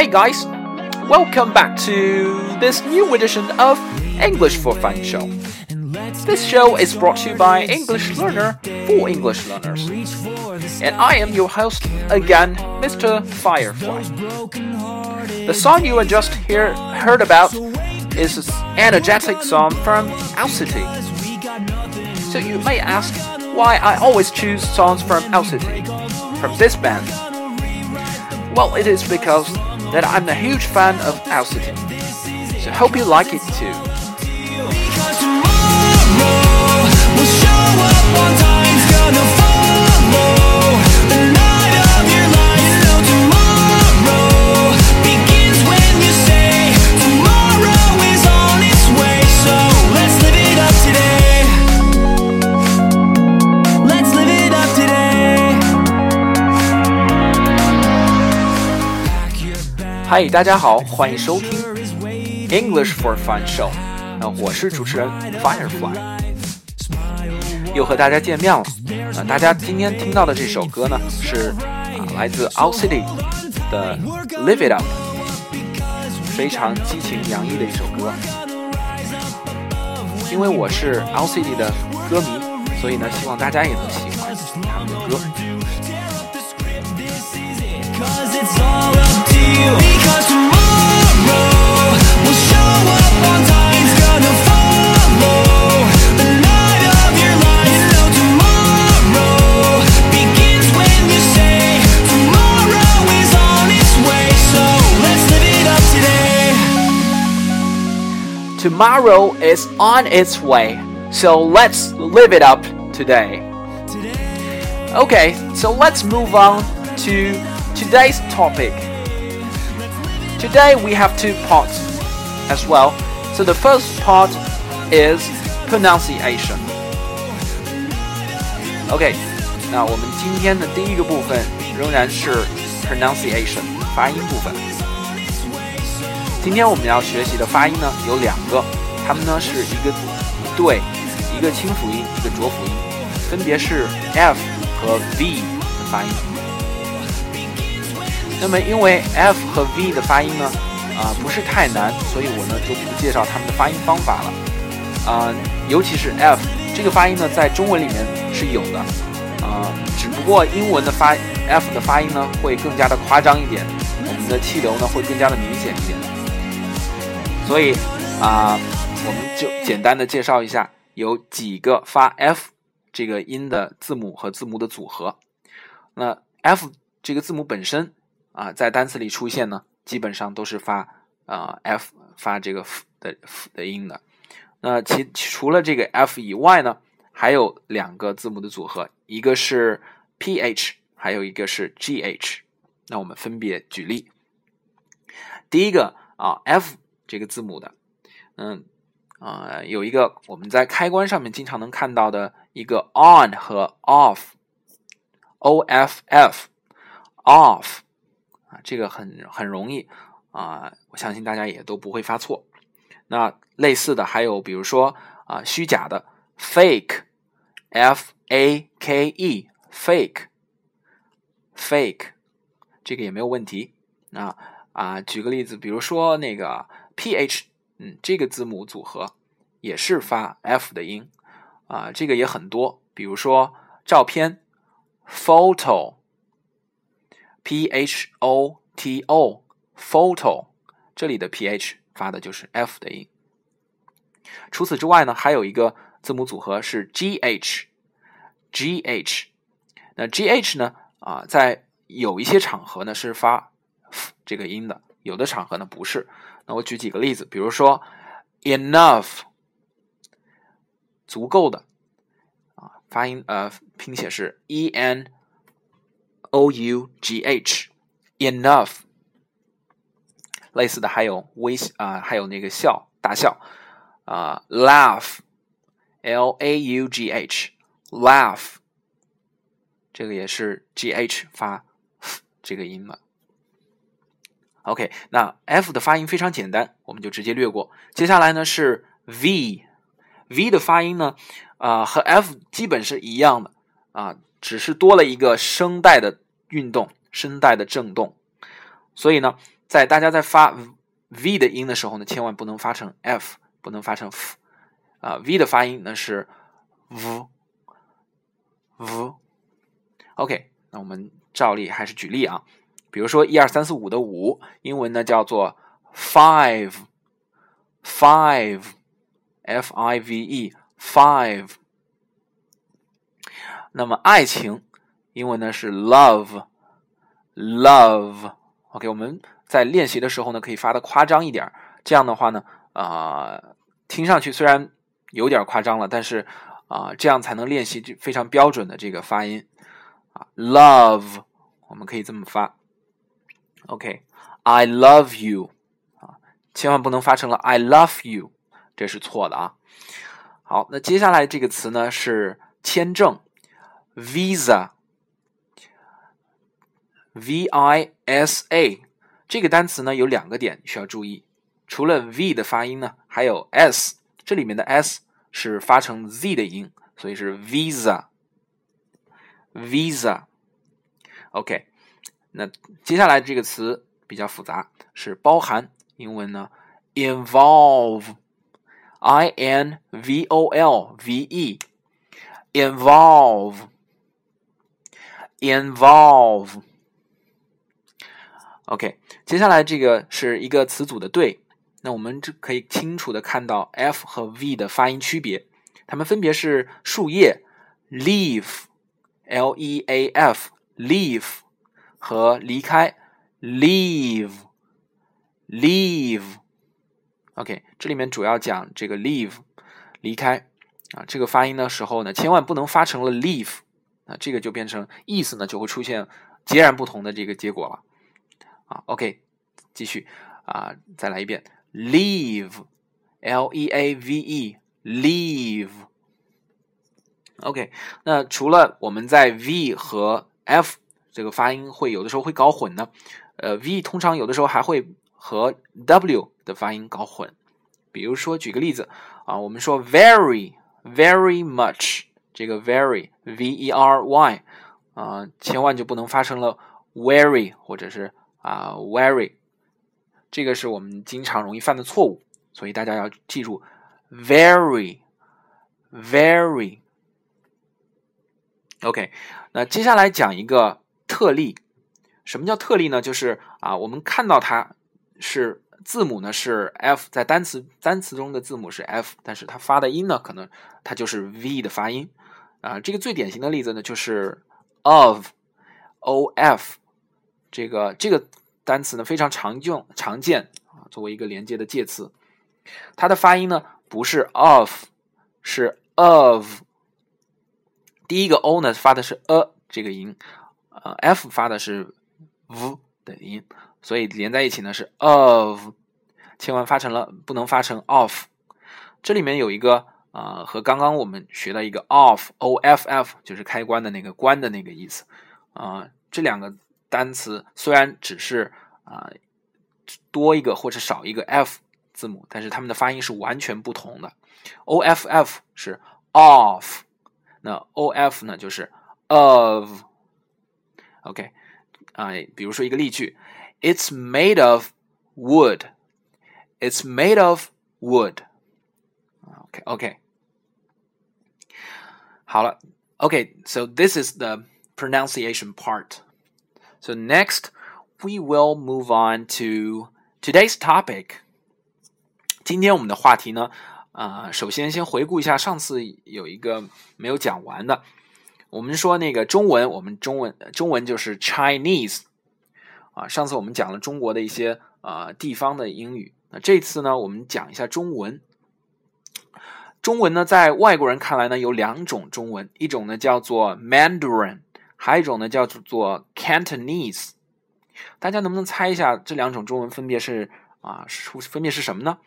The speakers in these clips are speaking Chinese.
Hey guys, welcome back to this new edition of English for Fun show. This show is brought to you by English Learner for English learners. And I am your host again, Mr. Firefly. The song you just hear, heard about is an energetic song from City. So you may ask why I always choose songs from City, from this band. Well, it is because that I'm a huge fan of City. So hope you like it too. 嗨大家好，欢迎收听 English for Fun Show。那我是主持人 Firefly，又和大家见面了。啊，大家今天听到的这首歌呢，是来自 Out City 的 Live It Up，非常激情洋溢的一首歌。因为我是 Out City 的歌迷，所以呢，希望大家也能喜欢他们的歌。Tomorrow is on its way, so let's live it up today. Okay, so let's move on to today's topic. Today we have two parts as well. So the first part is pronunciation. OK，那我们今天的第一个部分仍然是 pronunciation 发音部分。今天我们要学习的发音呢有两个，它们呢是一个一对，一个清辅音，一个浊辅音，分别是 f 和 v 的发音。 那么因为 f 和 v 的发音呢啊不是太难，所以我呢就不介绍它们的发音方法了。啊，尤其是 f 这个发音呢在中文里面是有的，啊，只不过英文的发 f 的发音呢会更加的夸张一点，我们的气流呢会更加的明显一点。所以啊，我们就简单的介绍一下，有几个发 f 这个音的字母和字母的组合。那 f 这个字母本身啊，在单词里出现呢，基本上都是发啊 f 发这个 f 的 f 的音的。那其除了这个 f 以外呢，还有两个字母的组合，一个是 ph，还有一个是 gh。那我们分别举例。第一个啊 f。这个字母的，嗯，啊，有一个我们在开关上面经常能看到的一个 on 和 off，o f f，off，啊，这个很很容易啊，我相信大家也都不会发错。那类似的还有，比如说啊，虚假的 fake，f a k e，fake，fake，这个也没有问题。那啊，举个例子，比如说那个。p h，嗯，这个字母组合也是发 f 的音啊，这个也很多，比如说照片，photo P H O T O，photo，这里的 p h 发的就是 f 的音。除此之外呢，还有一个字母组合是 g h，g h，那 g h 呢啊，在有一些场合呢是发这个音的，有的场合呢不是。那我举几个例子，比如说，enough，足够的，啊，发音呃拼写是 e n o u g h，enough。类似的还有微啊，还有那个笑，大笑，啊，laugh，l a u g h，laugh，这个也是 g h 发这个音嘛。OK，那 F 的发音非常简单，我们就直接略过。接下来呢是 V，V 的发音呢，啊和 F 基本是一样的啊，只是多了一个声带的运动，声带的震动。所以呢，在大家在发 v 的音的时候呢，千万不能发成 f，不能发成 f，啊，v 的发音呢是 v v。OK，那我们照例还是举例啊，比如说一二三四五的五，英文呢叫做 five，five，f i v e，five。那么爱情，英文呢是 love，love。OK，我们在练习的时候呢，可以发的夸张一点，这样的话呢，啊，听上去虽然有点夸张了，但是啊，这样才能练习非常标准的这个发音啊，love，我们可以这么发。OK，I love you，啊，千万不能发成了 I love you，这是错的啊。好，那接下来这个词呢是签证，visa。visa 这个单词呢有两个点需要注意，除了 v 的发音呢，还有 s，这里面的 s 是发成 z 的音，所以是 visa，visa。OK，那接下来这个词比较复杂，是包含，英文呢，Involve，I N V O L V E，Involve involve，OK，接下来这个是一个词组的对，那我们这可以清楚的看到 F 和 V 的发音区别，它们分别是树叶 leaf，L E A F，leaf 和离开 leave，leave。OK，这里面主要讲这个 leave 离开。啊，这个发音的时候呢，千万不能发成了 leave，啊，这个就变成意思呢就会出现截然不同的这个结果了。啊，OK，继续啊，再来一遍，leave，L E A V E，leave。OK，那除了我们在 V 和 F 这个发音会有的时候会搞混呢，呃，V 通常有的时候还会和 W 的发音搞混。比如说，举个例子啊，我们说 very，very much，这个 very，V E R Y，啊，千万就不能发成了 very 或者是。啊，very，这个是我们经常容易犯的错误，所以大家要记住，very，very。OK，那接下来讲一个特例。什么叫特例呢？就是啊，我们看到它是字母呢是 F，在单词单词中的字母是 F，但是它发的音呢可能它就是 V 的发音。啊，这个最典型的例子呢就是 of，O F。这个这个单词呢非常常用常见啊，作为一个连接的介词，它的发音呢不是 of，是 of。第一个 o 呢发的是 a 这个音，呃，f 发的是 v 的音，所以连在一起呢是 of，千万发成了不能发成 off。这里面有一个啊，和刚刚我们学的一个 off，o f f 就是开关的那个关的那个意思啊，这两个。单词虽然只是啊多一个或者少一个 f 字母，但是它们的发音是完全不同的。o f f 是 off，那 o f 呢就是 of。OK 啊，比如说一个例句 ：It's made of wood. It's made of wood. OK OK，好了，OK，so this is the pronunciation part. So next, we will move on to today's topic. 今天我们的话题呢，啊，首先先回顾一下上次有一个没有讲完的。我们说那个中文，我们中文中文就是 Chinese 啊。上次我们讲了中国的一些啊地方的英语，那这次呢，我们讲一下中文。中文呢，在外国人看来呢，有两种中文，一种呢叫做 Mandarin。还有一种呢，叫做 Cantonese。大家能不能猜一下这两种中文分别是啊，分别是什么呢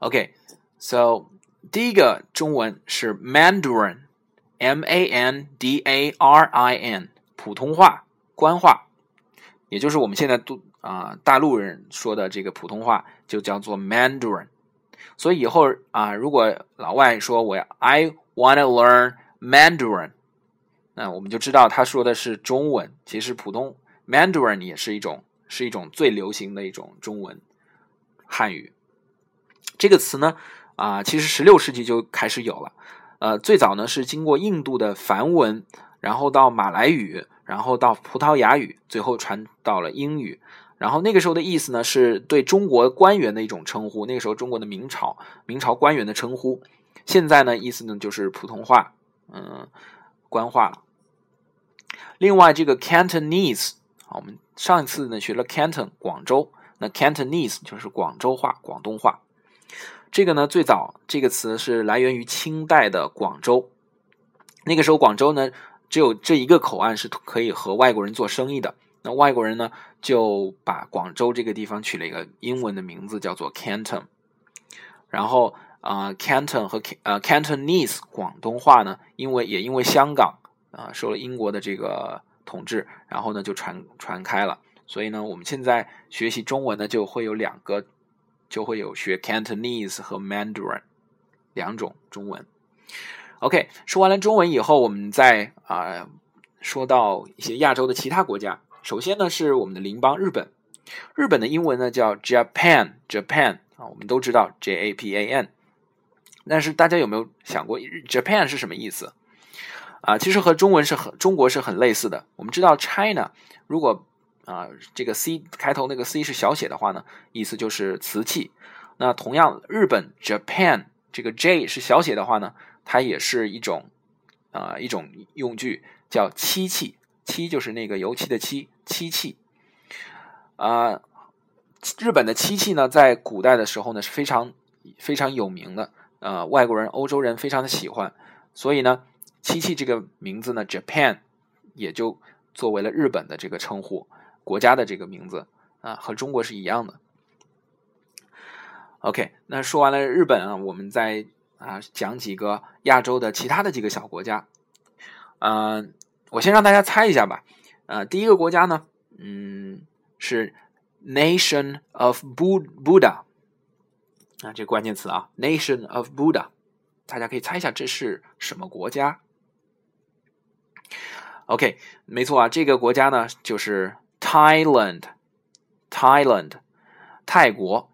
？OK，so 第一个中文是 Mandarin，M A N D A R I N，普通话、官话，也就是我们现在都啊大陆人说的这个普通话，就叫做 Mandarin。所以以后啊，如果老外说我要 I want to learn Mandarin。那我们就知道他说的是中文，其实普通 Mandarin 也是一种是一种最流行的一种中文汉语。这个词呢，啊，其实十六世纪就开始有了。呃，最早呢是经过印度的梵文，然后到马来语，然后到葡萄牙语，最后传到了英语。然后那个时候的意思呢，是对中国官员的一种称呼。那个时候中国的明朝，明朝官员的称呼。现在呢，意思呢就是普通话，嗯，官话了。另外，这个 Cantonese，我们上一次呢学了 Canton 广州，那 Cantonese 就是广州话、广东话。这个呢，最早这个词是来源于清代的广州。那个时候，广州呢只有这一个口岸是可以和外国人做生意的。那外国人呢就把广州这个地方取了一个英文的名字，叫做 Canton。然后啊，Canton 和呃 Cantonese 广东话呢，因为也因为香港啊受了英国的这个统治，然后呢就传传开了。所以呢，我们现在学习中文呢，就会有两个。就会有学 Cantonese 和 Mandarin 两种中文。OK，说完了中文以后，我们再啊说到一些亚洲的其他国家。首先呢是我们的邻邦日本，日本的英文呢叫 Japan，Japan 啊，我们都知道 J A P A N。但是大家有没有想过 Japan 是什么意思啊？其实和中文是很中国是很类似的。我们知道 China 如果啊，这个 C 开头那个 C 是小写的话呢，意思就是瓷器。那同样，日本 Japan 这个 J 是小写的话呢，它也是一种啊一种用具，叫漆器。漆就是那个油漆的漆，漆器。啊，日本的漆器呢，在古代的时候呢是非常非常有名的，呃，外国人、欧洲人非常的喜欢，所以呢，漆器这个名字呢，Japan 也就作为了日本的这个称呼。国家的这个名字啊，和中国是一样的。OK，那说完了日本啊，我们再啊讲几个亚洲的其他的几个小国家。嗯，我先让大家猜一下吧。呃，第一个国家呢，嗯，是 Nation of Buddha 啊，这关键词啊，Nation of Buddha，大家可以猜一下这是什么国家？OK，没错啊，这个国家呢就是。Thailand，Thailand，泰国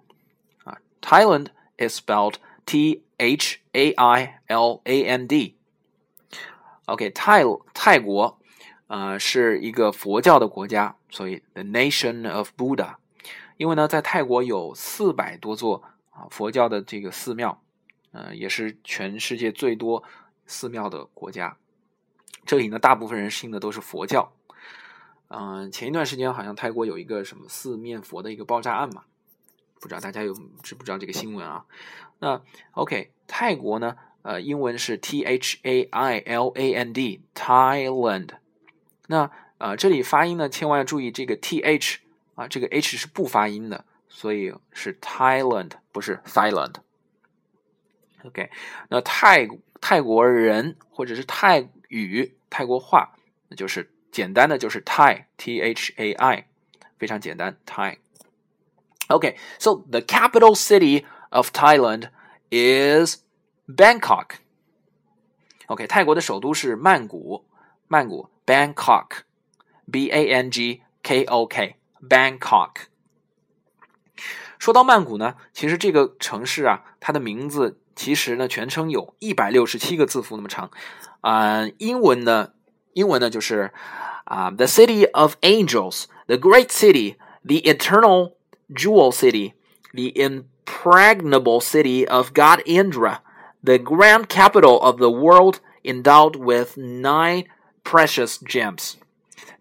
啊，Thailand is spelled T H A I L A N D。OK，泰泰国啊是一个佛教的国家，所以 The Nation of Buddha。因为呢，在泰国有四百多座啊佛教的这个寺庙，呃，也是全世界最多寺庙的国家。这里呢，大部分人信的都是佛教。嗯，前一段时间好像泰国有一个什么四面佛的一个爆炸案嘛，不知道大家有知不知道这个新闻啊？那 OK，泰国呢，呃，英文是 T H A I L A N D，Thailand。那呃，这里发音呢，千万要注意这个 T H 啊，这个 H 是不发音的，所以是 Thailand，不是 Thailand。OK，那泰泰国人或者是泰语、泰国话，那就是。简单的就是 Thai，T H A I，非常简单，Thai。Okay, so the capital city of Thailand is Bangkok. OK，泰国的首都是曼谷，曼谷 Bangkok，B A N G K O K，Bangkok。说到曼谷呢，其实这个城市啊，它的名字其实呢全称有一百六十七个字符那么长，啊、呃，英文呢，英文呢就是啊，the city of angels，the great city，the eternal jewel city, the impregnable city of God Indra, the grand capital of the world endowed with nine precious gems.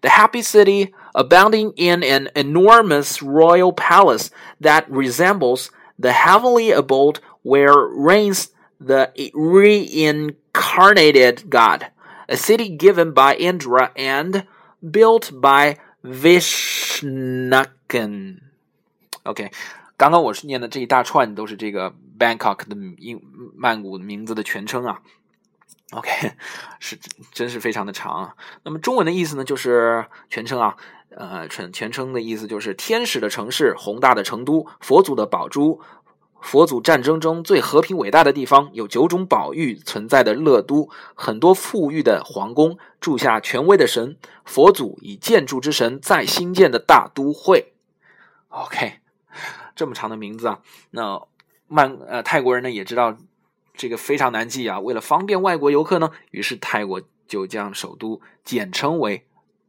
The happy city, abounding in an enormous royal palace that resembles the heavenly abode where reigns the reincarnated God a city given by Indra and built by Vishnakan. OK，刚刚我是念的这一大串都是这个 Bangkok 的英曼谷名字的全称啊。OK，是真是非常的长啊。那么中文的意思呢，就是全称啊，呃，全全称的意思就是天使的城市，宏大的成都，佛祖的宝珠。佛祖战争中最和平伟大的地方，有九种宝玉存在的乐都，很多富裕的皇宫，住下权威的神。佛祖以建筑之神再兴建的大都会。OK，这么长的名字啊，那曼呃泰国人呢也知道这个非常难记啊。为了方便外国游客呢，于是泰国就将首都简称为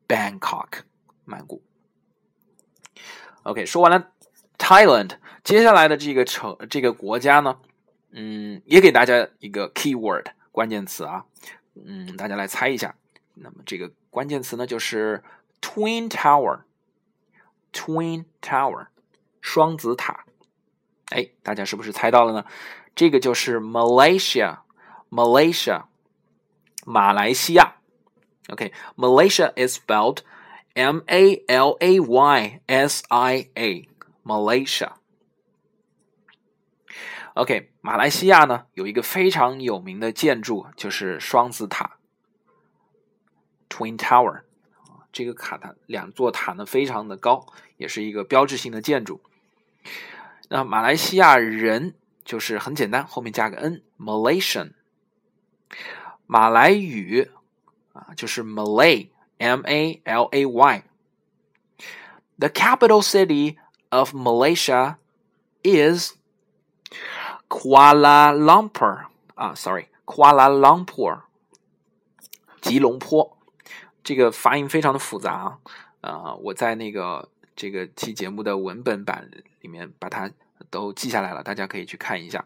Bangkok，曼谷。OK，说完了 Thailand，接下来的这个城这个国家呢，嗯，也给大家一个 keyword 关键词啊，嗯，大家来猜一下。那么这个关键词呢就是 Twin Tower，Twin Tower，双子塔。哎，大家是不是猜到了呢？这个就是 Malaysia，Malaysia，马来西亚。OK，Malaysia is spelled M A L A Y S I A，Malaysia。OK，马来西亚呢有一个非常有名的建筑，就是双子塔 （Twin Tower）。这个卡塔两座塔呢非常的高，也是一个标志性的建筑。那马来西亚人就是很简单，后面加个 n，Malaysian。马来语啊就是 Malay，M A L A Y。The capital city of Malaysia is Kuala Lumpur 啊，sorry，Kuala Lumpur，吉隆坡。这个发音非常的复杂啊，我在那个这个期节目的文本版里面把它都记下来了，大家可以去看一下。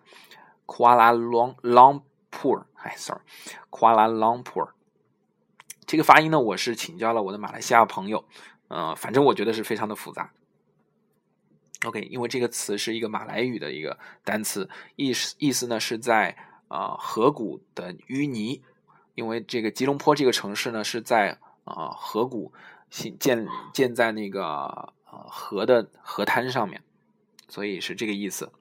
Kuala Long Lompur，哎，sorry，Kuala Lumpur，这个发音呢，我是请教了我的马来西亚朋友，呃，反正我觉得是非常的复杂。OK，因为这个词是一个马来语的一个单词，意思意思呢是在呃河谷的淤泥，因为这个吉隆坡这个城市呢是在呃河谷建建在那个呃河的河滩上面，所以是这个意思。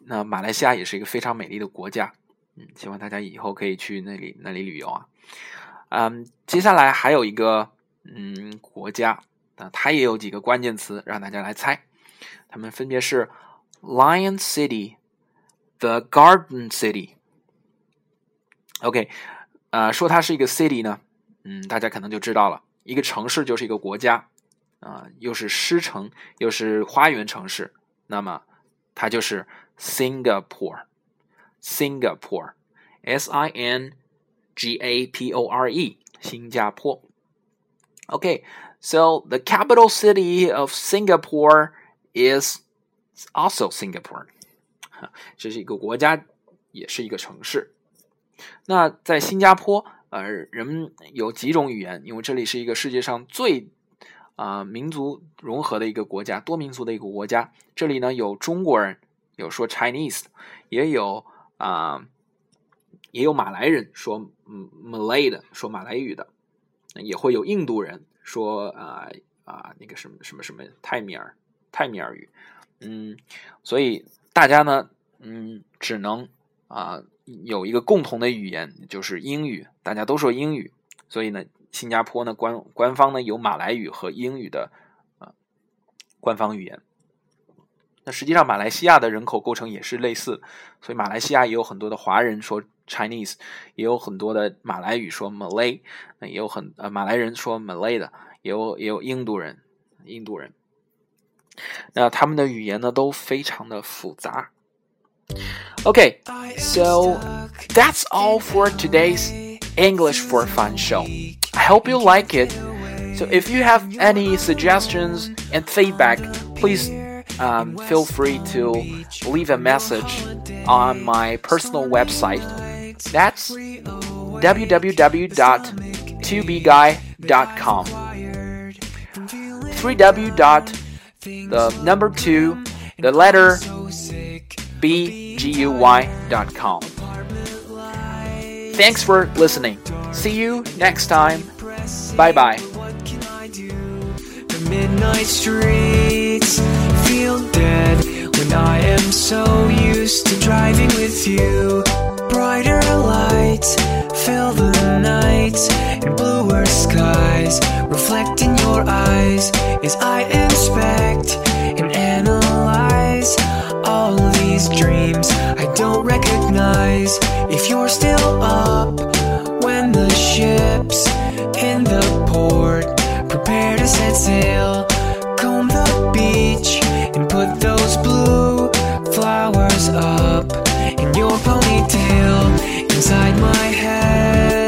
那马来西亚也是一个非常美丽的国家，嗯，希望大家以后可以去那里那里旅游啊。嗯，接下来还有一个嗯国家。那它也有几个关键词让大家来猜，它们分别是 Lion City、The Garden City。OK，呃，说它是一个 city 呢，嗯，大家可能就知道了，一个城市就是一个国家，啊，又是狮城，又是花园城市，那么它就是 Singapore。Singapore，S I N G A P O R E，新加坡。OK。So the capital city of Singapore is also Singapore。这是一个国家，也是一个城市。那在新加坡，呃，人们有几种语言，因为这里是一个世界上最啊、民族融合的一个国家，多民族的一个国家。这里呢有中国人，有说 Chinese，也有啊、也有马来人说 Malay 的，说马来语的，也会有印度人。说啊啊那个什么什么什么泰米尔泰米尔语，嗯，所以大家呢，嗯，只能啊有一个共同的语言，就是英语，大家都说英语，所以呢，新加坡呢官官方呢有马来语和英语的啊官方语言。那实际上马来西亚的人口构成也是类似，所以马来西亚也有很多的华人说。Chinese 也有很多的马来语说 Malay，那也有很呃马来人说 Malay 的，也有也有印度人，印度人。那他们的语言呢都非常的复杂。Okay, so that's all for today's English for Fun show. I hope you like it. So if you have any suggestions and feedback, please um, feel free to leave a message on my personal website that's www.2bguy.com. 3w dot the number 2 the letter b g u y dot com. Thanks for listening. See you next time. Bye bye. midnight streets feel dead when I am so used to driving with you brighter lights fill the night and bluer skies reflect in your eyes as I inspect and analyze all these dreams I don't recognize if you're still up when the ship's in the port. Prepare to set sail, comb the beach, and put those blue flowers up in your ponytail inside my head.